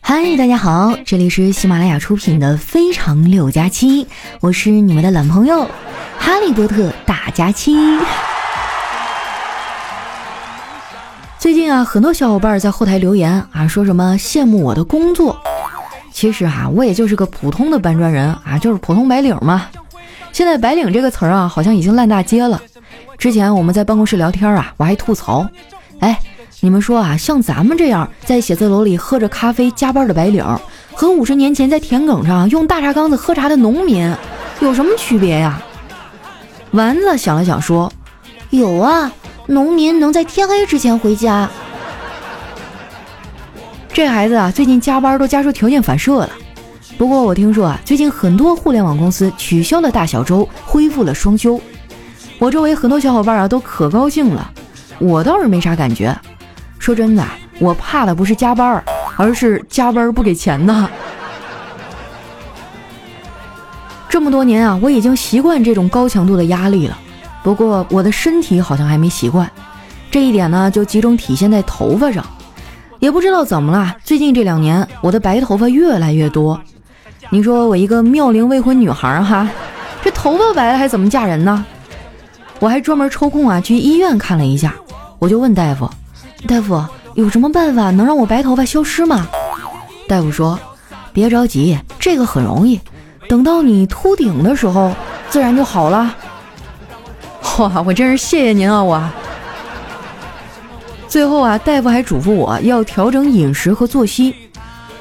嗨，大家好，这里是喜马拉雅出品的《非常六加七》，我是你们的懒朋友哈利波特大加七。最近啊，很多小伙伴在后台留言啊，说什么羡慕我的工作。其实啊，我也就是个普通的搬砖人啊，就是普通白领嘛。现在“白领”这个词儿啊，好像已经烂大街了。之前我们在办公室聊天啊，我还吐槽，哎，你们说啊，像咱们这样在写字楼里喝着咖啡加班的白领，和五十年前在田埂上用大茶缸子喝茶的农民，有什么区别呀？丸子想了想说，有啊。农民能在天黑之前回家。这孩子啊，最近加班都加出条件反射了。不过我听说啊，最近很多互联网公司取消了大小周，恢复了双休。我周围很多小伙伴啊，都可高兴了。我倒是没啥感觉。说真的，我怕的不是加班，而是加班不给钱呢。这么多年啊，我已经习惯这种高强度的压力了。不过我的身体好像还没习惯，这一点呢就集中体现在头发上，也不知道怎么了，最近这两年我的白头发越来越多。你说我一个妙龄未婚女孩哈，这头发白了还怎么嫁人呢？我还专门抽空啊去医院看了一下，我就问大夫：“大夫有什么办法能让我白头发消失吗？”大夫说：“别着急，这个很容易，等到你秃顶的时候，自然就好了。”哇，我真是谢谢您啊！我最后啊，大夫还嘱咐我要调整饮食和作息。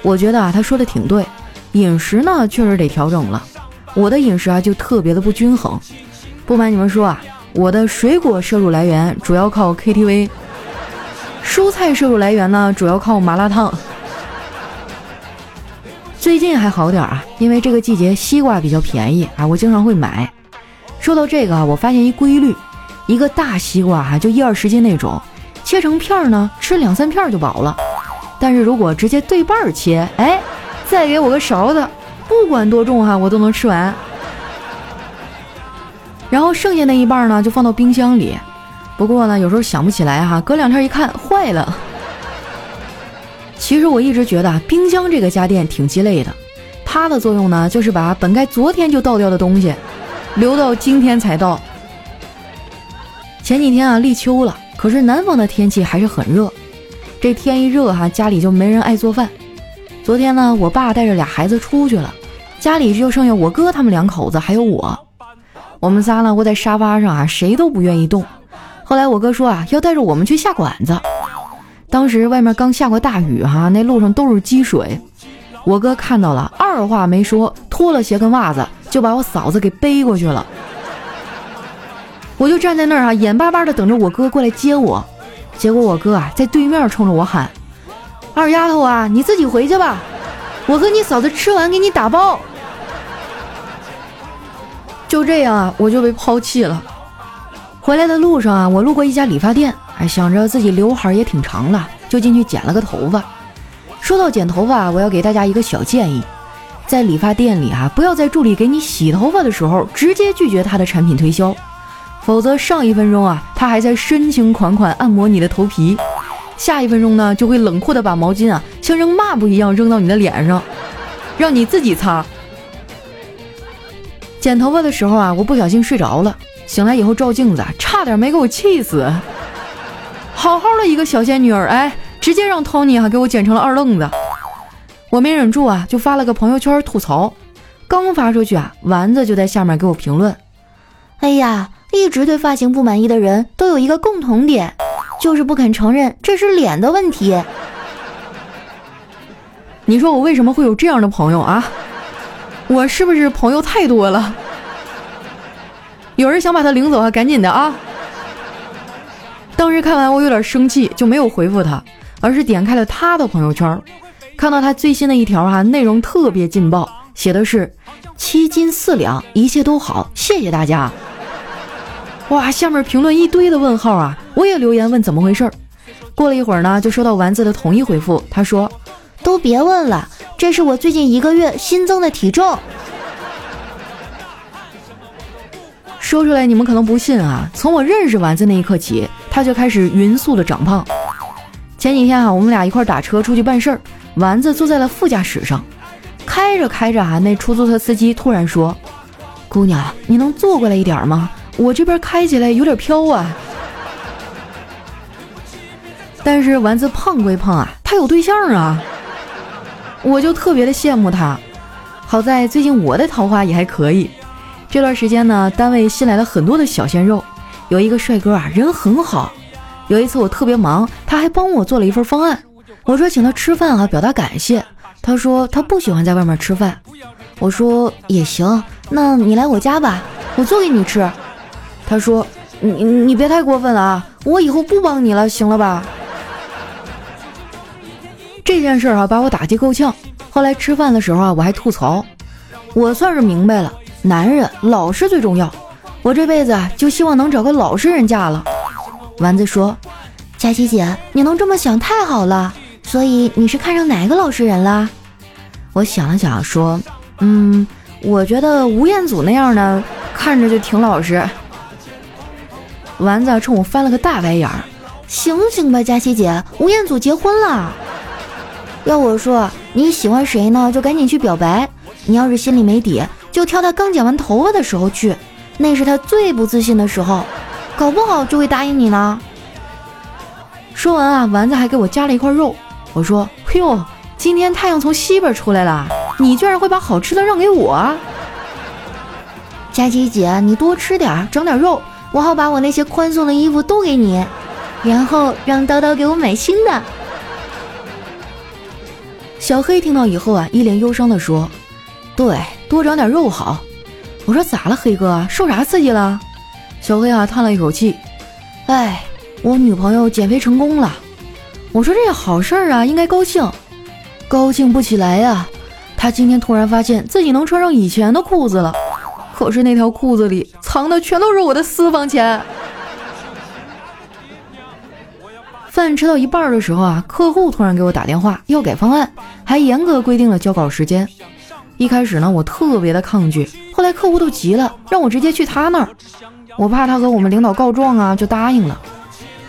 我觉得啊，他说的挺对，饮食呢确实得调整了。我的饮食啊就特别的不均衡。不瞒你们说啊，我的水果摄入来源主要靠 KTV，蔬菜摄入来源呢主要靠麻辣烫。最近还好点啊，因为这个季节西瓜比较便宜啊，我经常会买。说到这个啊，我发现一规律，一个大西瓜哈就一二十斤那种，切成片儿呢，吃两三片就饱了。但是如果直接对半切，哎，再给我个勺子，不管多重哈，我都能吃完。然后剩下那一半呢，就放到冰箱里。不过呢，有时候想不起来哈，隔两天一看坏了。其实我一直觉得冰箱这个家电挺鸡肋的，它的作用呢，就是把本该昨天就倒掉的东西。留到今天才到。前几天啊，立秋了，可是南方的天气还是很热。这天一热哈，家里就没人爱做饭。昨天呢，我爸带着俩孩子出去了，家里就剩下我哥他们两口子还有我。我们仨呢，窝在沙发上啊，谁都不愿意动。后来我哥说啊，要带着我们去下馆子。当时外面刚下过大雨哈，那路上都是积水。我哥看到了，二话没说，脱了鞋跟袜子。就把我嫂子给背过去了，我就站在那儿啊，眼巴巴的等着我哥过来接我。结果我哥啊在对面冲着我喊：“二丫头啊，你自己回去吧，我和你嫂子吃完给你打包。”就这样啊，我就被抛弃了。回来的路上啊，我路过一家理发店，哎，想着自己刘海也挺长了，就进去剪了个头发。说到剪头发，我要给大家一个小建议。在理发店里啊，不要在助理给你洗头发的时候直接拒绝他的产品推销，否则上一分钟啊，他还在深情款款按摩你的头皮，下一分钟呢，就会冷酷的把毛巾啊像扔抹布一样扔到你的脸上，让你自己擦。剪头发的时候啊，我不小心睡着了，醒来以后照镜子，差点没给我气死。好好的一个小仙女儿，哎，直接让 Tony 哈给我剪成了二愣子。我没忍住啊，就发了个朋友圈吐槽。刚发出去啊，丸子就在下面给我评论：“哎呀，一直对发型不满意的人都有一个共同点，就是不肯承认这是脸的问题。”你说我为什么会有这样的朋友啊？我是不是朋友太多了？有人想把他领走啊？赶紧的啊！当时看完我有点生气，就没有回复他，而是点开了他的朋友圈。看到他最新的一条哈，内容特别劲爆，写的是七斤四两，一切都好，谢谢大家。哇，下面评论一堆的问号啊，我也留言问怎么回事。过了一会儿呢，就收到丸子的统一回复，他说：“都别问了，这是我最近一个月新增的体重。”说出来你们可能不信啊，从我认识丸子那一刻起，他就开始匀速的长胖。前几天啊，我们俩一块打车出去办事儿，丸子坐在了副驾驶上，开着开着啊，那出租车司机突然说：“姑娘，你能坐过来一点吗？我这边开起来有点飘啊。”但是丸子胖归胖啊，他有对象啊，我就特别的羡慕他。好在最近我的桃花也还可以。这段时间呢，单位新来了很多的小鲜肉，有一个帅哥啊，人很好。有一次我特别忙，他还帮我做了一份方案。我说请他吃饭啊，表达感谢。他说他不喜欢在外面吃饭。我说也行，那你来我家吧，我做给你吃。他说你你别太过分了啊，我以后不帮你了，行了吧？这件事啊，把我打击够呛。后来吃饭的时候啊，我还吐槽，我算是明白了，男人老实最重要。我这辈子，就希望能找个老实人嫁了。丸子说：“佳琪姐，你能这么想太好了。所以你是看上哪个老实人了？”我想了想说：“嗯，我觉得吴彦祖那样的看着就挺老实。”丸子冲我翻了个大白眼儿：“醒醒吧，佳琪姐，吴彦祖结婚了。”要我说，你喜欢谁呢？就赶紧去表白。你要是心里没底，就挑他刚剪完头发的时候去，那是他最不自信的时候，搞不好就会答应你呢。说完啊，丸子还给我夹了一块肉。我说：“嘿呦，今天太阳从西边出来了，你居然会把好吃的让给我？”佳琪姐，你多吃点，长点肉，我好把我那些宽松的衣服都给你，然后让叨叨给我买新的。小黑听到以后啊，一脸忧伤地说：“对，多长点肉好。”我说：“咋了，黑哥？受啥刺激了？”小黑啊叹了一口气：“哎，我女朋友减肥成功了。”我说：“这好事儿啊，应该高兴。”高兴不起来呀，他今天突然发现自己能穿上以前的裤子了，可是那条裤子里藏的全都是我的私房钱。饭吃到一半的时候啊，客户突然给我打电话要改方案，还严格规定了交稿时间。一开始呢，我特别的抗拒，后来客户都急了，让我直接去他那儿。我怕他和我们领导告状啊，就答应了。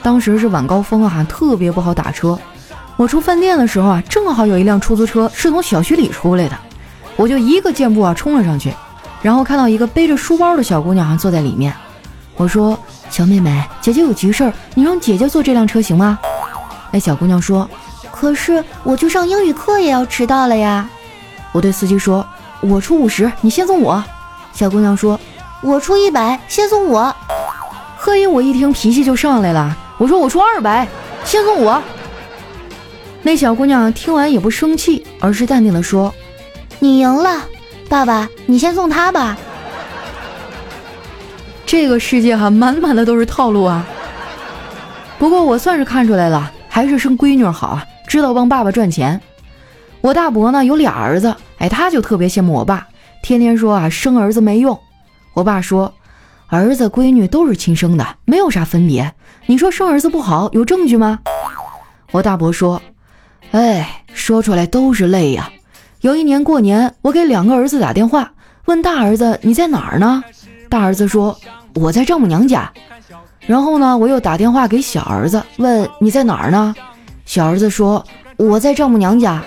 当时是晚高峰啊，特别不好打车。我出饭店的时候啊，正好有一辆出租车是从小区里出来的，我就一个箭步啊冲了上去，然后看到一个背着书包的小姑娘啊坐在里面，我说。小妹妹，姐姐有急事儿，你让姐姐坐这辆车行吗？那小姑娘说：“可是我去上英语课也要迟到了呀。”我对司机说：“我出五十，你先送我。”小姑娘说：“我出一百，先送我。”贺英，我一听脾气就上来了，我说：“我出二百，先送我。”那小姑娘听完也不生气，而是淡定的说：“你赢了，爸爸，你先送他吧。”这个世界哈，满满的都是套路啊。不过我算是看出来了，还是生闺女好啊，知道帮爸爸赚钱。我大伯呢有俩儿子，哎，他就特别羡慕我爸，天天说啊生儿子没用。我爸说，儿子闺女都是亲生的，没有啥分别。你说生儿子不好，有证据吗？我大伯说，哎，说出来都是泪呀。有一年过年，我给两个儿子打电话，问大儿子你在哪儿呢？大儿子说。我在丈母娘家，然后呢，我又打电话给小儿子，问你在哪儿呢？小儿子说我在丈母娘家。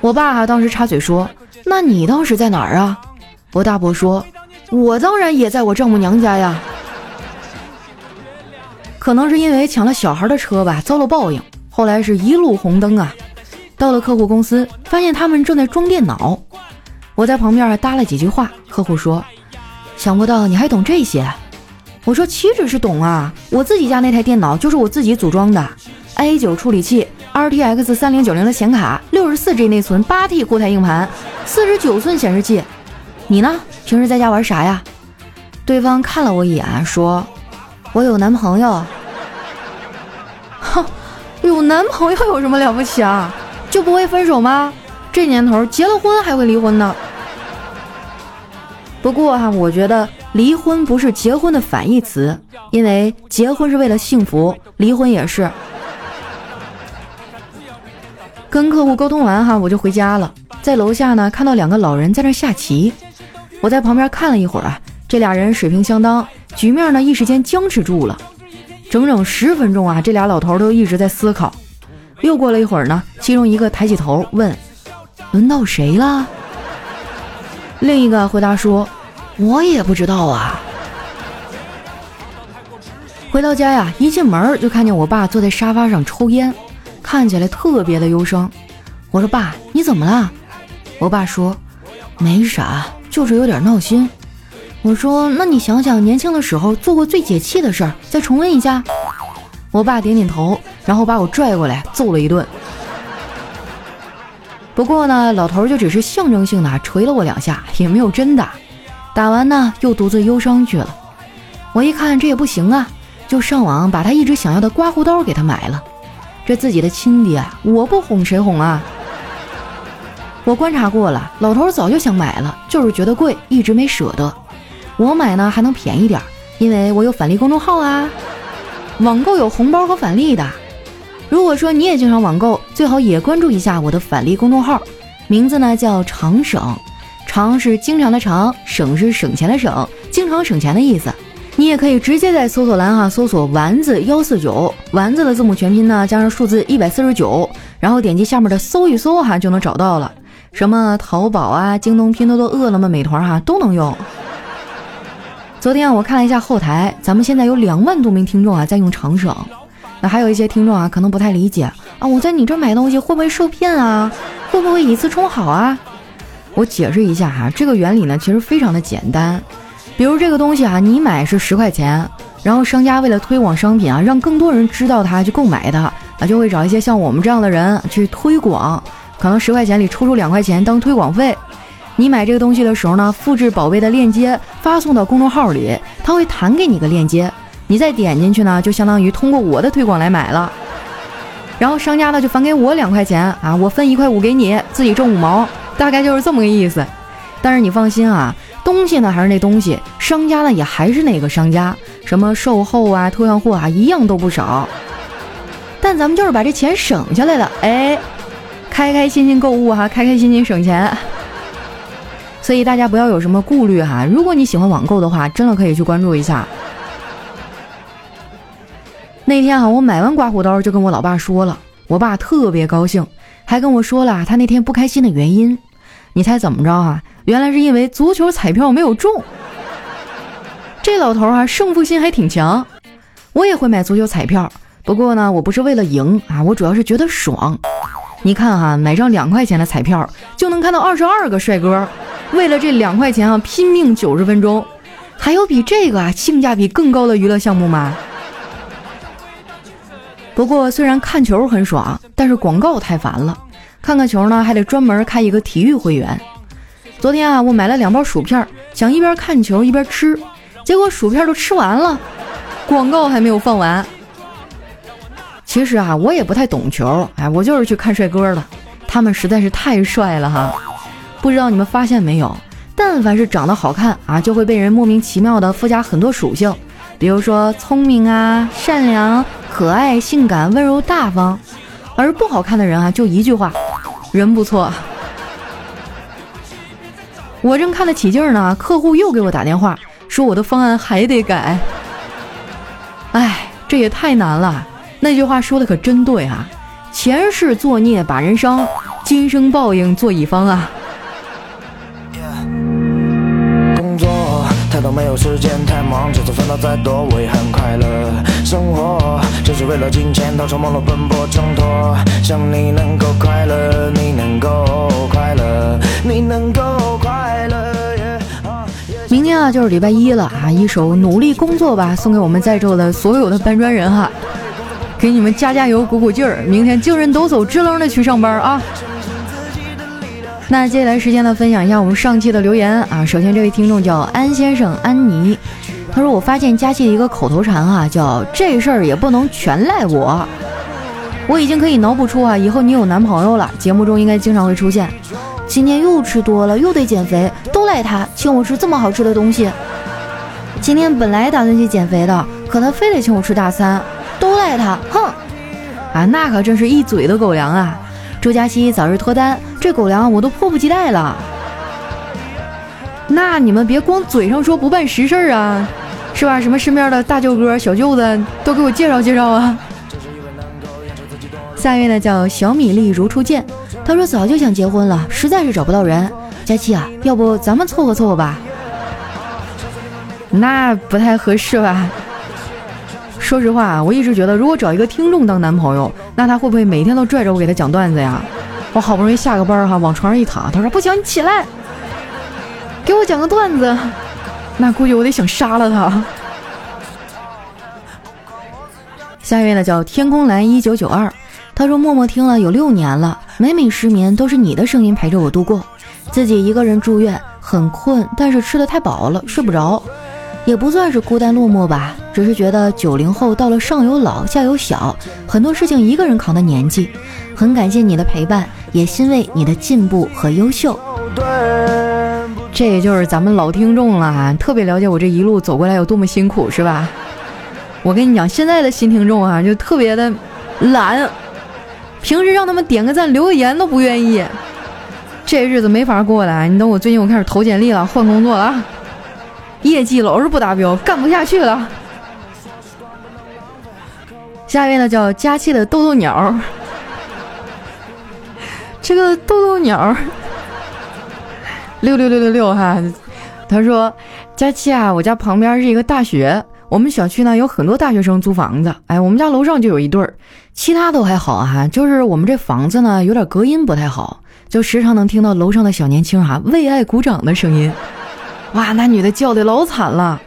我爸当时插嘴说：“那你当时在哪儿啊？”我大伯说：“我当然也在我丈母娘家呀。”可能是因为抢了小孩的车吧，遭了报应。后来是一路红灯啊，到了客户公司，发现他们正在装电脑，我在旁边搭了几句话。客户说。想不到你还懂这些，我说岂止是懂啊！我自己家那台电脑就是我自己组装的，A 九处理器，RTX 三零九零的显卡，六十四 G 内存，八 T 固态硬盘，四十九寸显示器。你呢？平时在家玩啥呀？对方看了我一眼，说：“我有男朋友。”哼，有男朋友有什么了不起啊？就不会分手吗？这年头结了婚还会离婚呢。不过哈，我觉得离婚不是结婚的反义词，因为结婚是为了幸福，离婚也是。跟客户沟通完哈，我就回家了。在楼下呢，看到两个老人在那下棋，我在旁边看了一会儿啊，这俩人水平相当，局面呢一时间僵持住了。整整十分钟啊，这俩老头都一直在思考。又过了一会儿呢，其中一个抬起头问：“轮到谁了？”另一个回答说：“我也不知道啊。”回到家呀，一进门就看见我爸坐在沙发上抽烟，看起来特别的忧伤。我说：“爸，你怎么了？”我爸说：“没啥，就是有点闹心。”我说：“那你想想年轻的时候做过最解气的事儿，再重温一下。”我爸点点头，然后把我拽过来揍了一顿。不过呢，老头就只是象征性的捶了我两下，也没有真打。打完呢，又独自忧伤去了。我一看这也不行啊，就上网把他一直想要的刮胡刀给他买了。这自己的亲爹，我不哄谁哄啊？我观察过了，老头早就想买了，就是觉得贵，一直没舍得。我买呢还能便宜点，因为我有返利公众号啊，网购有红包和返利的。如果说你也经常网购，最好也关注一下我的返利公众号，名字呢叫常省，常是经常的常，省是省钱的省，经常省钱的意思。你也可以直接在搜索栏哈搜索丸子幺四九，丸子的字母全拼呢加上数字一百四十九，然后点击下面的搜一搜哈就能找到了。什么淘宝啊、京东、拼多多、饿了么、美团哈都能用。昨天我看了一下后台，咱们现在有两万多名听众啊在用长省，那还有一些听众啊可能不太理解啊，我在你这买东西会不会受骗啊？会不会以次充好啊？我解释一下哈，这个原理呢其实非常的简单，比如这个东西啊，你买是十块钱，然后商家为了推广商品啊，让更多人知道它去购买它，啊就会找一些像我们这样的人去推广，可能十块钱里抽出两块钱当推广费。你买这个东西的时候呢，复制宝贝的链接发送到公众号里，他会弹给你个链接，你再点进去呢，就相当于通过我的推广来买了。然后商家呢就返给我两块钱啊，我分一块五给你，自己挣五毛，大概就是这么个意思。但是你放心啊，东西呢还是那东西，商家呢也还是那个商家，什么售后啊、退换货啊，一样都不少。但咱们就是把这钱省下来了，哎，开开心心购物哈，开开心心省钱。所以大家不要有什么顾虑哈，如果你喜欢网购的话，真的可以去关注一下。那天哈，我买完刮胡刀就跟我老爸说了，我爸特别高兴，还跟我说了他那天不开心的原因。你猜怎么着啊？原来是因为足球彩票没有中。这老头啊，胜负心还挺强。我也会买足球彩票，不过呢，我不是为了赢啊，我主要是觉得爽。你看哈，买张两块钱的彩票就能看到二十二个帅哥。为了这两块钱啊，拼命九十分钟，还有比这个啊性价比更高的娱乐项目吗？不过虽然看球很爽，但是广告太烦了。看看球呢，还得专门开一个体育会员。昨天啊，我买了两包薯片，想一边看球一边吃，结果薯片都吃完了，广告还没有放完。其实啊，我也不太懂球，哎，我就是去看帅哥的，他们实在是太帅了哈。不知道你们发现没有，但凡是长得好看啊，就会被人莫名其妙的附加很多属性，比如说聪明啊、善良、可爱、性感、温柔、大方。而不好看的人啊，就一句话，人不错。我正看得起劲呢，客户又给我打电话，说我的方案还得改。哎，这也太难了。那句话说的可真对啊，前世作孽把人伤，今生报应做乙方啊。都没有时间太忙，就算烦恼再多，我也很快乐。生活就是为了金钱，到处忙碌奔波挣脱。想你能够快乐，你能够快乐，你能够快乐。明天啊，就是礼拜一了啊！一首努力工作吧，送给我们在座的所有的搬砖人哈，给你们加加油，鼓鼓劲儿，明天精神抖擞，支棱的去上班啊！那接下来时间呢，分享一下我们上期的留言啊。首先，这位听众叫安先生安妮，他说：“我发现佳期的一个口头禅啊，叫这事儿也不能全赖我。我已经可以脑补出啊，以后你有男朋友了，节目中应该经常会出现。今天又吃多了，又得减肥，都赖他请我吃这么好吃的东西。今天本来打算去减肥的，可他非得请我吃大餐，都赖他，哼！啊，那可真是一嘴的狗粮啊！祝佳期早日脱单。”这狗粮我都迫不及待了，那你们别光嘴上说不办实事啊，是吧？什么身边的大舅哥、小舅子都给我介绍介绍啊！下一位呢叫小米粒如初见，他说早就想结婚了，实在是找不到人。佳期啊，要不咱们凑合凑合吧？那不太合适吧？说实话啊，我一直觉得，如果找一个听众当男朋友，那他会不会每天都拽着我给他讲段子呀？我好不容易下个班哈，往床上一躺，他说不行，你起来，给我讲个段子。那估计我得想杀了他。下一位呢叫天空蓝一九九二，他说默默听了有六年了，每每失眠都是你的声音陪着我度过。自己一个人住院，很困，但是吃的太饱了，睡不着，也不算是孤单落寞吧，只是觉得九零后到了上有老下有小，很多事情一个人扛的年纪。很感谢你的陪伴，也欣慰你的进步和优秀。这也就是咱们老听众了，特别了解我这一路走过来有多么辛苦，是吧？我跟你讲，现在的新听众啊，就特别的懒，平时让他们点个赞、留个言都不愿意，这日子没法过了。你等我最近我开始投简历了，换工作了，业绩老是不达标，干不下去了。下一位呢，叫佳期的豆豆鸟，这个豆豆鸟。六六六六六哈，他说：“佳期啊，我家旁边是一个大学，我们小区呢有很多大学生租房子。哎，我们家楼上就有一对儿，其他都还好哈，就是我们这房子呢有点隔音不太好，就时常能听到楼上的小年轻哈为爱鼓掌的声音。哇，那女的叫的老惨了。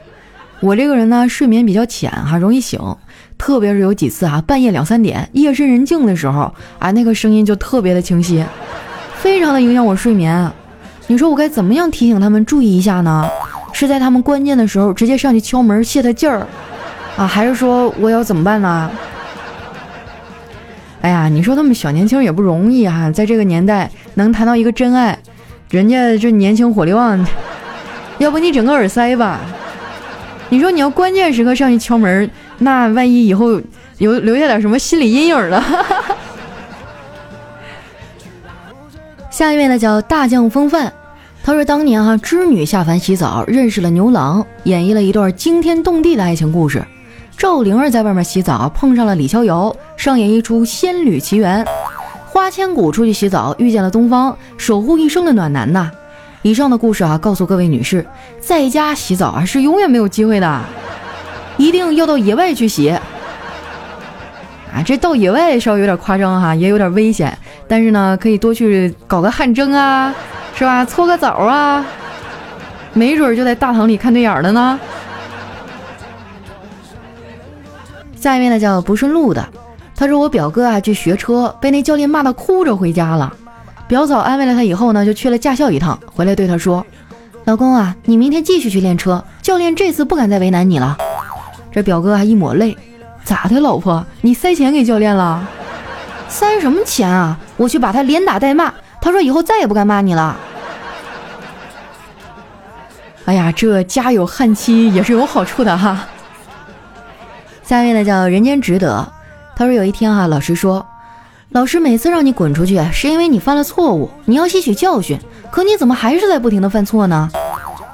我这个人呢睡眠比较浅哈，容易醒，特别是有几次啊半夜两三点夜深人静的时候啊，那个声音就特别的清晰，非常的影响我睡眠。”你说我该怎么样提醒他们注意一下呢？是在他们关键的时候直接上去敲门泄他劲儿，啊，还是说我要怎么办呢？哎呀，你说他们小年轻也不容易哈，在这个年代能谈到一个真爱，人家这年轻火力旺，要不你整个耳塞吧？你说你要关键时刻上去敲门，那万一以后有留下点什么心理阴影了？下一位呢叫大将风范，他说当年哈织女下凡洗澡，认识了牛郎，演绎了一段惊天动地的爱情故事。赵灵儿在外面洗澡，碰上了李逍遥，上演一出仙侣奇缘。花千骨出去洗澡，遇见了东方，守护一生的暖男呐。以上的故事啊，告诉各位女士，在家洗澡啊是永远没有机会的，一定要到野外去洗。啊，这到野外稍微有点夸张哈，也有点危险。但是呢，可以多去搞个汗蒸啊，是吧？搓个澡啊，没准就在大堂里看对眼了呢。下一位呢叫不顺路的，他说我表哥啊去学车，被那教练骂的哭着回家了。表嫂安慰了他以后呢，就去了驾校一趟，回来对他说：“老公啊，你明天继续去练车，教练这次不敢再为难你了。”这表哥还一抹泪：“咋的，老婆？你塞钱给教练了？”塞什么钱啊！我去把他连打带骂，他说以后再也不敢骂你了。哎呀，这家有悍妻也是有好处的哈。下一位呢叫人间值得，他说有一天哈，老师说，老师每次让你滚出去，是因为你犯了错误，你要吸取教训。可你怎么还是在不停的犯错呢？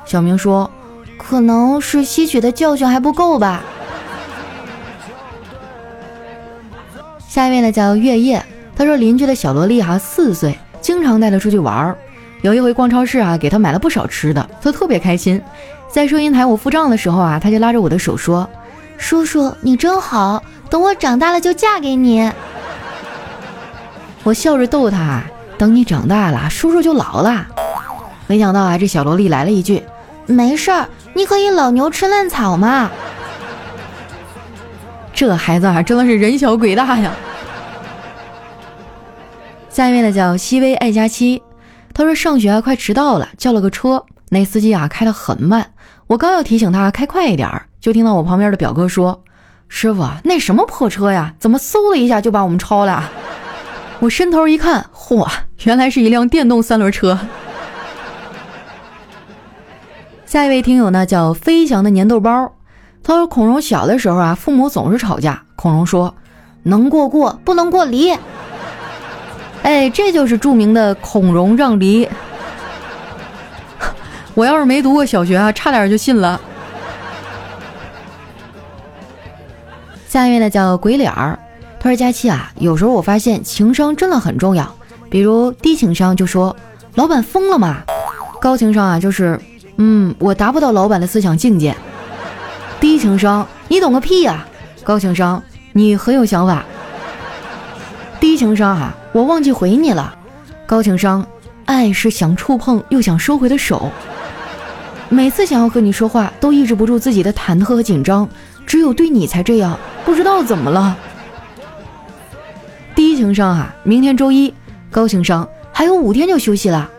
小明说，可能是吸取的教训还不够吧。下一位呢叫月夜，他说邻居的小萝莉哈四岁，经常带他出去玩儿。有一回逛超市啊，给他买了不少吃的，他特别开心。在收银台我付账的时候啊，他就拉着我的手说：“叔叔你真好，等我长大了就嫁给你。”我笑着逗他：“等你长大了，叔叔就老了。”没想到啊，这小萝莉来了一句：“没事儿，你可以老牛吃嫩草嘛。”这孩子啊，真的是人小鬼大呀！下一位呢叫西薇爱佳期，他说上学快迟到了，叫了个车，那司机啊开得很慢，我刚要提醒他开快一点，就听到我旁边的表哥说：“师傅，那什么破车呀，怎么嗖的一下就把我们超了？”我伸头一看，嚯，原来是一辆电动三轮车。下一位听友呢叫飞翔的粘豆包。他说：“孔融小的时候啊，父母总是吵架。孔融说：‘能过过，不能过离。’哎，这就是著名的孔融让梨。我要是没读过小学啊，差点就信了。下一位呢叫鬼脸儿，他说佳期啊，有时候我发现情商真的很重要。比如低情商就说老板疯了嘛，高情商啊就是嗯我达不到老板的思想境界。低情商你懂个屁呀，高情商你很有想法。情商啊我忘记回你了，高情商爱是想触碰又想收回的手。每次想要和你说话都抑制不住自己的忐忑和紧张，只有对你才这样。不知道怎么了，低情商啊！明天周一，高情商还有五天就休息了。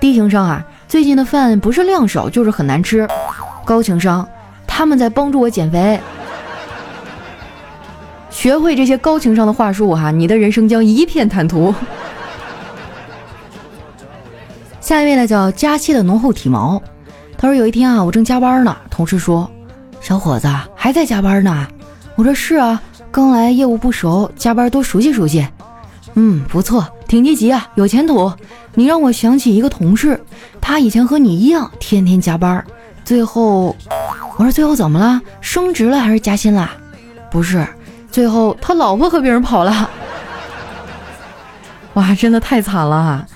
低情商啊，最近的饭不是量少就是很难吃。高情商，他们在帮助我减肥。学会这些高情商的话术哈，你的人生将一片坦途。下一位呢，叫佳期的浓厚体毛。他说有一天啊，我正加班呢，同事说：“小伙子还在加班呢。”我说是啊，刚来业务不熟，加班多熟悉熟悉。嗯，不错，挺积极啊，有前途。你让我想起一个同事，他以前和你一样，天天加班，最后，我说最后怎么了？升职了还是加薪了？不是，最后他老婆和别人跑了。哇，真的太惨了。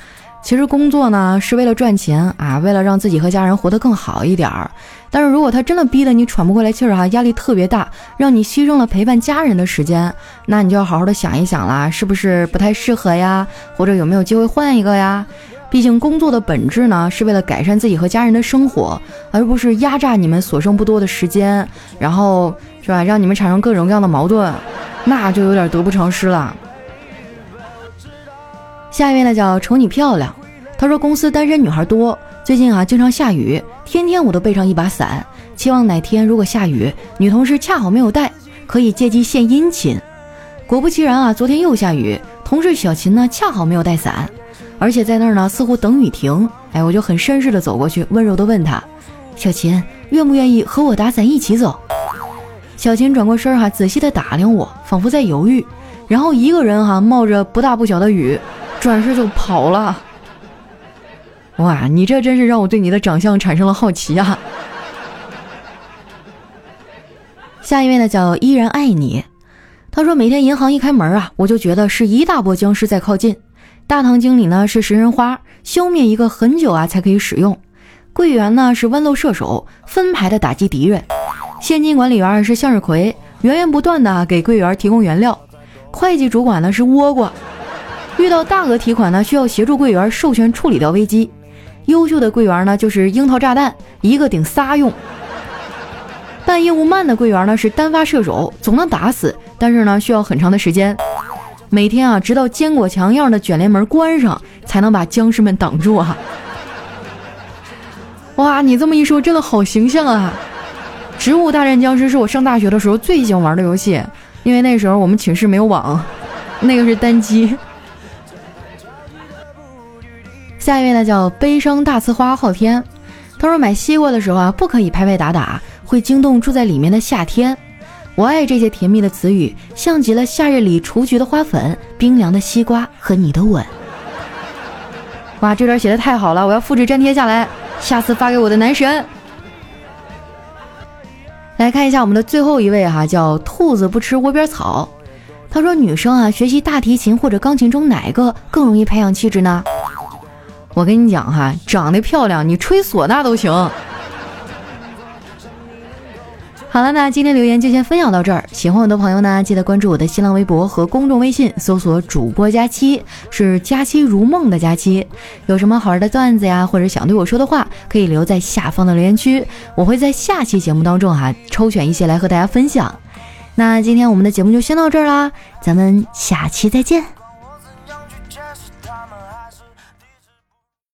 其实工作呢是为了赚钱啊，为了让自己和家人活得更好一点儿。但是如果他真的逼得你喘不过来气儿哈，压力特别大，让你牺牲了陪伴家人的时间，那你就要好好的想一想啦，是不是不太适合呀？或者有没有机会换一个呀？毕竟工作的本质呢是为了改善自己和家人的生活，而不是压榨你们所剩不多的时间，然后是吧，让你们产生各种各样的矛盾，那就有点得不偿失了。下一位呢叫瞅你漂亮，他说公司单身女孩多，最近啊经常下雨，天天我都背上一把伞，期望哪天如果下雨，女同事恰好没有带，可以借机献殷勤。果不其然啊，昨天又下雨，同事小琴呢恰好没有带伞，而且在那儿呢似乎等雨停，哎，我就很绅士的走过去，温柔的问他，小琴愿不愿意和我打伞一起走？小琴转过身哈，仔细的打量我，仿佛在犹豫，然后一个人哈冒着不大不小的雨。转身就跑了，哇！你这真是让我对你的长相产生了好奇呀。下一位呢，叫依然爱你。他说，每天银行一开门啊，我就觉得是一大波僵尸在靠近。大堂经理呢是食人花，消灭一个很久啊才可以使用。柜员呢是豌豆射手，分排的打击敌人。现金管理员是向日葵，源源不断的给柜员提供原料。会计主管呢是倭瓜。遇到大额提款呢，需要协助柜员授权处理掉危机。优秀的柜员呢，就是樱桃炸弹，一个顶仨用。办业务慢的柜员呢，是单发射手，总能打死，但是呢，需要很长的时间。每天啊，直到坚果墙样的卷帘门关上，才能把僵尸们挡住啊！哇，你这么一说，真的好形象啊！植物大战僵尸是我上大学的时候最喜欢玩的游戏，因为那时候我们寝室没有网，那个是单机。下一位呢叫悲伤大呲花昊天，他说买西瓜的时候啊，不可以拍拍打打，会惊动住在里面的夏天。我爱这些甜蜜的词语，像极了夏日里雏菊的花粉、冰凉的西瓜和你的吻。哇，这段写的太好了，我要复制粘贴下来，下次发给我的男神。来看一下我们的最后一位哈，叫兔子不吃窝边草。他说女生啊，学习大提琴或者钢琴中哪一个更容易培养气质呢？我跟你讲哈，长得漂亮，你吹唢呐都行。好了，那今天留言就先分享到这儿。喜欢我的朋友呢，记得关注我的新浪微博和公众微信，搜索“主播佳期”，是“佳期如梦”的佳期。有什么好玩的段子呀，或者想对我说的话，可以留在下方的留言区，我会在下期节目当中哈抽选一些来和大家分享。那今天我们的节目就先到这儿啦，咱们下期再见。